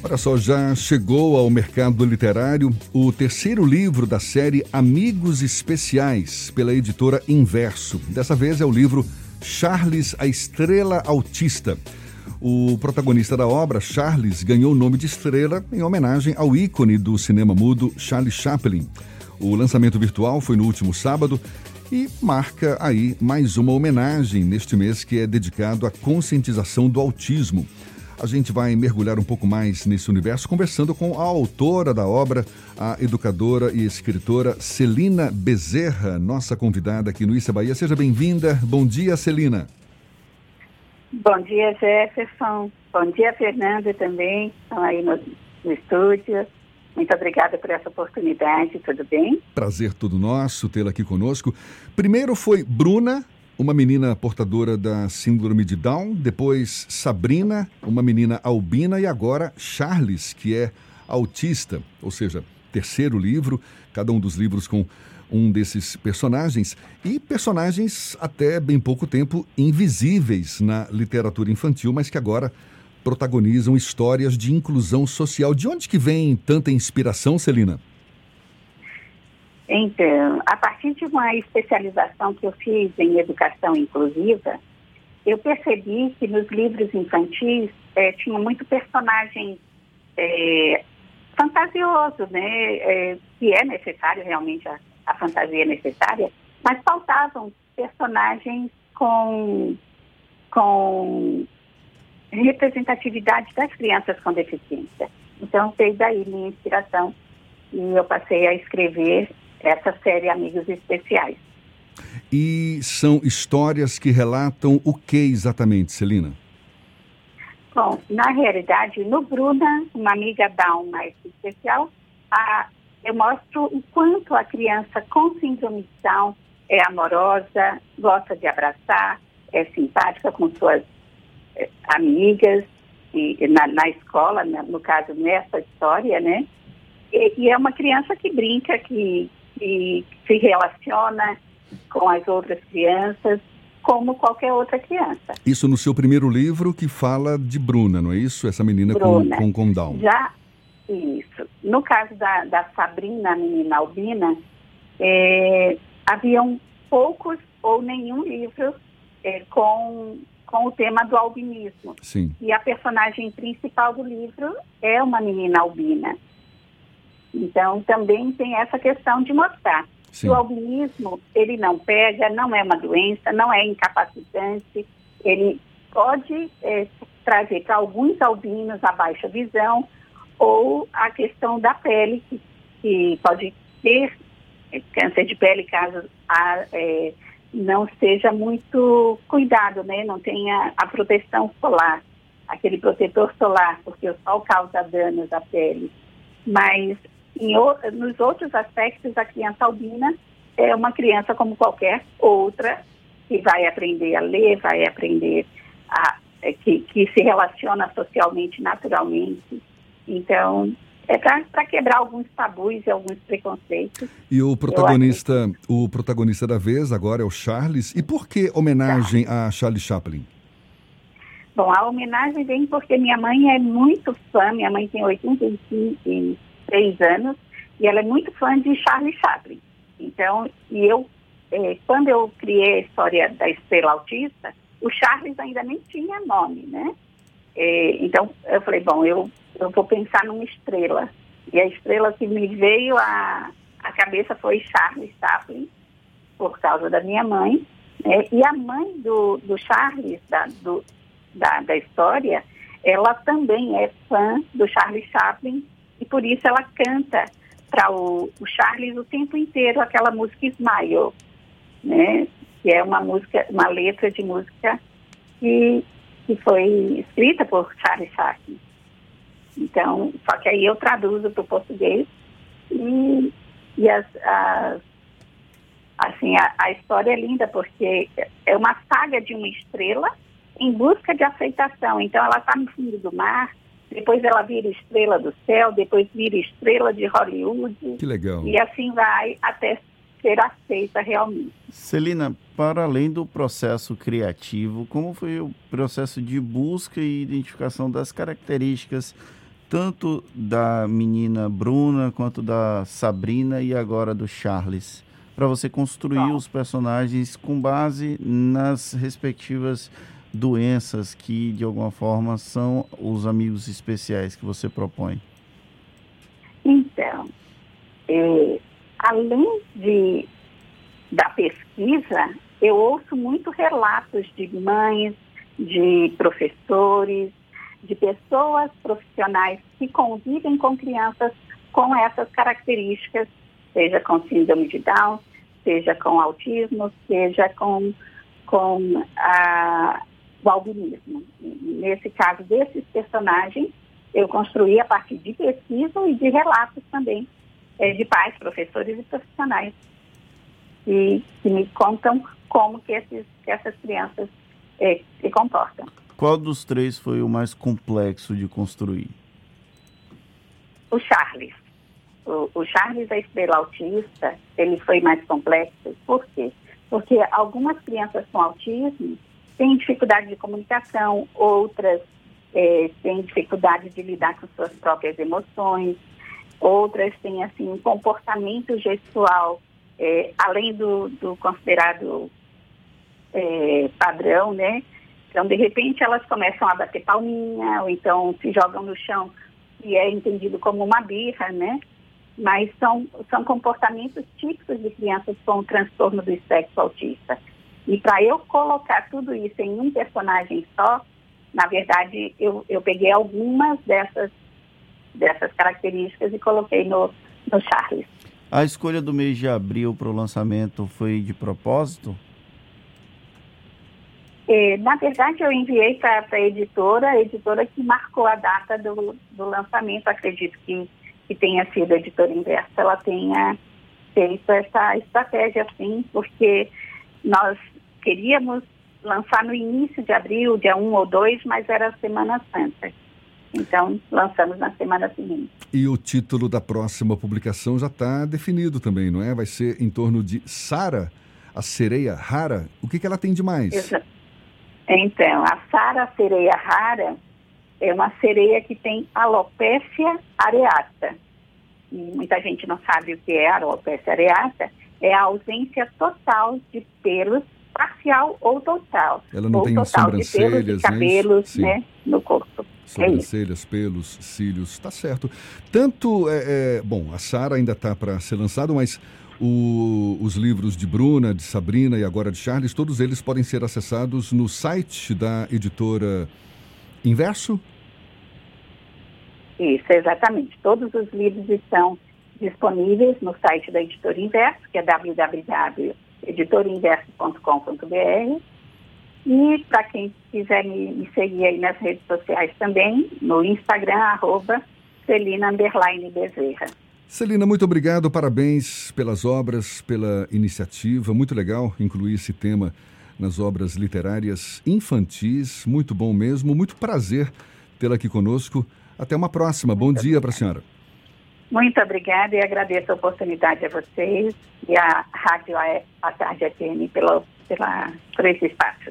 Olha só, já chegou ao mercado literário o terceiro livro da série Amigos Especiais, pela editora Inverso. Dessa vez é o livro Charles, a Estrela Autista. O protagonista da obra, Charles, ganhou o nome de estrela em homenagem ao ícone do cinema mudo Charlie Chaplin. O lançamento virtual foi no último sábado e marca aí mais uma homenagem neste mês que é dedicado à conscientização do autismo. A gente vai mergulhar um pouco mais nesse universo conversando com a autora da obra, a educadora e escritora Celina Bezerra, nossa convidada aqui no Issa Bahia. Seja bem-vinda. Bom dia, Celina. Bom dia, Jefferson. Bom dia, Fernanda também. Estão aí no, no estúdio. Muito obrigada por essa oportunidade, tudo bem? Prazer todo nosso tê-la aqui conosco. Primeiro foi Bruna, uma menina portadora da síndrome de Down, depois Sabrina, uma menina albina e agora Charles, que é autista, ou seja, terceiro livro, cada um dos livros com um desses personagens e personagens até bem pouco tempo invisíveis na literatura infantil, mas que agora protagonizam histórias de inclusão social. De onde que vem tanta inspiração, Celina? Então, a partir de uma especialização que eu fiz em educação inclusiva, eu percebi que nos livros infantis é, tinha muito personagem é, fantasioso, né? É, que é necessário realmente a, a fantasia é necessária, mas faltavam personagens com com representatividade das crianças com deficiência. Então, fez daí minha inspiração e eu passei a escrever essa série Amigos Especiais. E são histórias que relatam o que exatamente, Celina? Bom, na realidade, no Bruna, uma amiga Down mais especial, a, eu mostro o quanto a criança com síndrome de Down é amorosa, gosta de abraçar, é simpática com suas é, amigas, e, na, na escola, no caso, nessa história, né? E, e, é uma criança que brinca, que, e se relaciona com as outras crianças como qualquer outra criança. Isso no seu primeiro livro que fala de Bruna, não é isso? Essa menina Bruna. com, com, com Down. Já, isso. No caso da, da Sabrina, a menina albina, é, haviam poucos ou nenhum livro é, com, com o tema do albinismo. Sim. E a personagem principal do livro é uma menina albina. Então, também tem essa questão de mostrar Sim. que o albinismo, ele não pega, não é uma doença, não é incapacitante, ele pode é, trazer para alguns albinos a baixa visão ou a questão da pele, que, que pode ter é, câncer de pele caso a, é, não seja muito cuidado, né? não tenha a proteção solar, aquele protetor solar, porque o sol causa danos à pele. Mas em, nos outros aspectos, a criança albina é uma criança como qualquer outra, que vai aprender a ler, vai aprender a. É, que, que se relaciona socialmente, naturalmente. Então, é para quebrar alguns tabus e alguns preconceitos. E o protagonista, o protagonista da vez agora é o Charles. E por que homenagem a Charlie Chaplin? Bom, a homenagem vem porque minha mãe é muito fã, minha mãe tem 85, três anos e ela é muito fã de Charlie Chaplin. Então, e eu, é, quando eu criei a história da estrela autista, o Charles ainda nem tinha nome, né? É, então, eu falei, bom, eu, eu vou pensar numa estrela. E a estrela que me veio à, à cabeça foi Charles Chaplin, por causa da minha mãe. Né? E a mãe do, do Charles, da, do, da, da história, ela também é fã do Charles Chaplin e por isso ela canta para o, o, Charles o tempo inteiro aquela música Smile, né? Que é uma música, uma letra de música que, que foi escrita por Charles Chaplin. Então, só que aí eu traduzo para o português e, e as, as assim, a, a história é linda porque é uma saga de uma estrela em busca de aceitação. Então, ela está no fundo do mar, depois ela vira estrela do céu, depois vira estrela de Hollywood. Que legal. E assim vai até ser aceita realmente. Celina, para além do processo criativo, como foi o processo de busca e identificação das características tanto da menina Bruna quanto da Sabrina e agora do Charles, para você construir os personagens com base nas respectivas doenças que de alguma forma são os amigos especiais que você propõe. Então, é, além de da pesquisa, eu ouço muito relatos de mães, de professores, de pessoas profissionais que convivem com crianças com essas características, seja com síndrome de Down, seja com autismo, seja com, com a, o albinismo. Nesse caso desses personagens, eu construí a partir de pesquisa e de relatos também é, de pais, professores e profissionais que, que me contam como que, esses, que essas crianças é, se comportam. Qual dos três foi o mais complexo de construir? O Charles. O, o Charles, a estrela autista, ele foi mais complexo. Por quê? Porque algumas crianças com autismo têm dificuldade de comunicação, outras é, têm dificuldade de lidar com suas próprias emoções, outras têm assim um comportamento gestual é, além do, do considerado é, padrão, né? Então, de repente, elas começam a bater palminha, ou então se jogam no chão, e é entendido como uma birra, né? Mas são, são comportamentos típicos de crianças com transtorno do espectro autista. E para eu colocar tudo isso em um personagem só, na verdade, eu, eu peguei algumas dessas, dessas características e coloquei no, no Charles. A escolha do mês de abril para o lançamento foi de propósito? É, na verdade, eu enviei para a editora, a editora que marcou a data do, do lançamento. Acredito que, que tenha sido a editora inversa, ela tenha feito essa estratégia, sim, porque nós queríamos lançar no início de abril, dia 1 ou 2, mas era Semana Santa. Então, lançamos na semana seguinte. E o título da próxima publicação já está definido também, não é? Vai ser em torno de Sara, a sereia rara. O que, que ela tem de mais? Então, a Sara sereia rara é uma sereia que tem alopecia areata. E muita gente não sabe o que é alopecia areata. É a ausência total de pelos, parcial ou total. Ela não ou tem total sobrancelhas, de pelos e cabelos né? né, no corpo. Sobrancelhas, é pelos, cílios, está certo. Tanto, é, é, bom, a Sara ainda está para ser lançado, mas o, os livros de Bruna, de Sabrina e agora de Charles, todos eles podem ser acessados no site da editora Inverso? Isso, exatamente. Todos os livros estão disponíveis no site da editora Inverso, que é www.editorinverso.com.br. E para quem quiser me, me, seguir aí nas redes sociais também, no Instagram, arroba Celina Bezerra. Celina, muito obrigado, parabéns pelas obras, pela iniciativa. Muito legal incluir esse tema nas obras literárias infantis. Muito bom mesmo, muito prazer tê-la aqui conosco. Até uma próxima. Muito bom dia para a senhora. Muito obrigada e agradeço a oportunidade a vocês e a Rádio A Tarde FM pela, pela, por esse espaço.